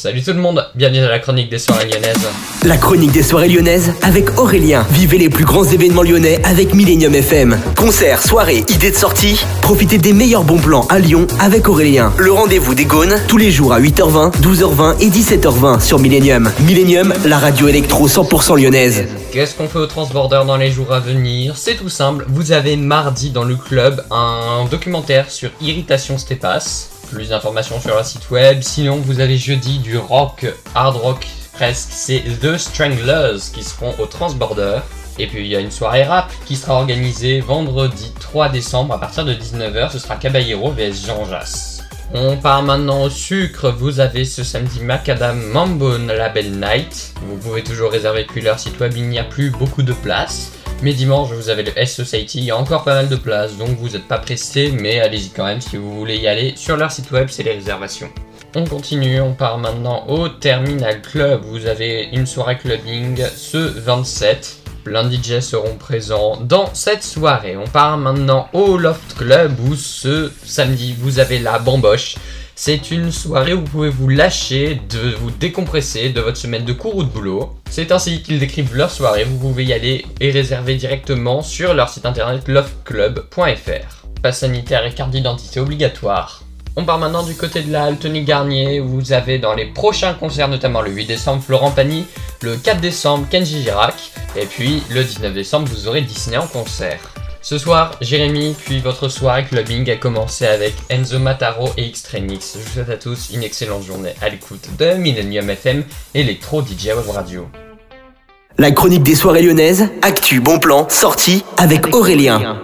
Salut tout le monde, bienvenue à la chronique des soirées lyonnaises. La chronique des soirées lyonnaises avec Aurélien. Vivez les plus grands événements lyonnais avec Millennium FM. Concerts, soirées, idées de sortie. Profitez des meilleurs bons plans à Lyon avec Aurélien. Le rendez-vous des Gaunes tous les jours à 8h20, 12h20 et 17h20 sur Millennium. Millennium, la radio électro 100% lyonnaise. Qu'est-ce qu'on fait au Transborder dans les jours à venir? C'est tout simple, vous avez mardi dans le club un documentaire sur Irritation Stepas. Plus d'informations sur leur site web. Sinon, vous avez jeudi du rock, hard rock presque. C'est The Stranglers qui seront au Transborder. Et puis il y a une soirée rap qui sera organisée vendredi 3 décembre à partir de 19h. Ce sera Caballero vs Jean Jass. On part maintenant au sucre. Vous avez ce samedi Macadam Mambone Label Night. Vous pouvez toujours réserver depuis leur site web. Il n'y a plus beaucoup de place. Mais dimanche, vous avez le S Society, il y a encore pas mal de place, donc vous n'êtes pas pressé, mais allez-y quand même si vous voulez y aller. Sur leur site web, c'est les réservations. On continue, on part maintenant au Terminal Club. Vous avez une soirée clubbing ce 27. Plein de DJ seront présents dans cette soirée. On part maintenant au Loft Club où ce samedi vous avez la bamboche. C'est une soirée où vous pouvez vous lâcher, de vous décompresser de votre semaine de cours ou de boulot. C'est ainsi qu'ils décrivent leur soirée. Vous pouvez y aller et réserver directement sur leur site internet loftclub.fr. Passe sanitaire et carte d'identité obligatoire. On part maintenant du côté de la halle Tony Garnier. Vous avez dans les prochains concerts, notamment le 8 décembre, Florent Pagny, le 4 décembre, Kenji Girac, et puis le 19 décembre, vous aurez Disney en concert. Ce soir, Jérémy, puis votre soirée clubbing a commencé avec Enzo Mataro et Xtrenix. Je vous souhaite à tous une excellente journée à l'écoute de Millennium FM, Electro DJ Web Radio. La chronique des soirées lyonnaises, actu, bon plan, sortie avec Aurélien.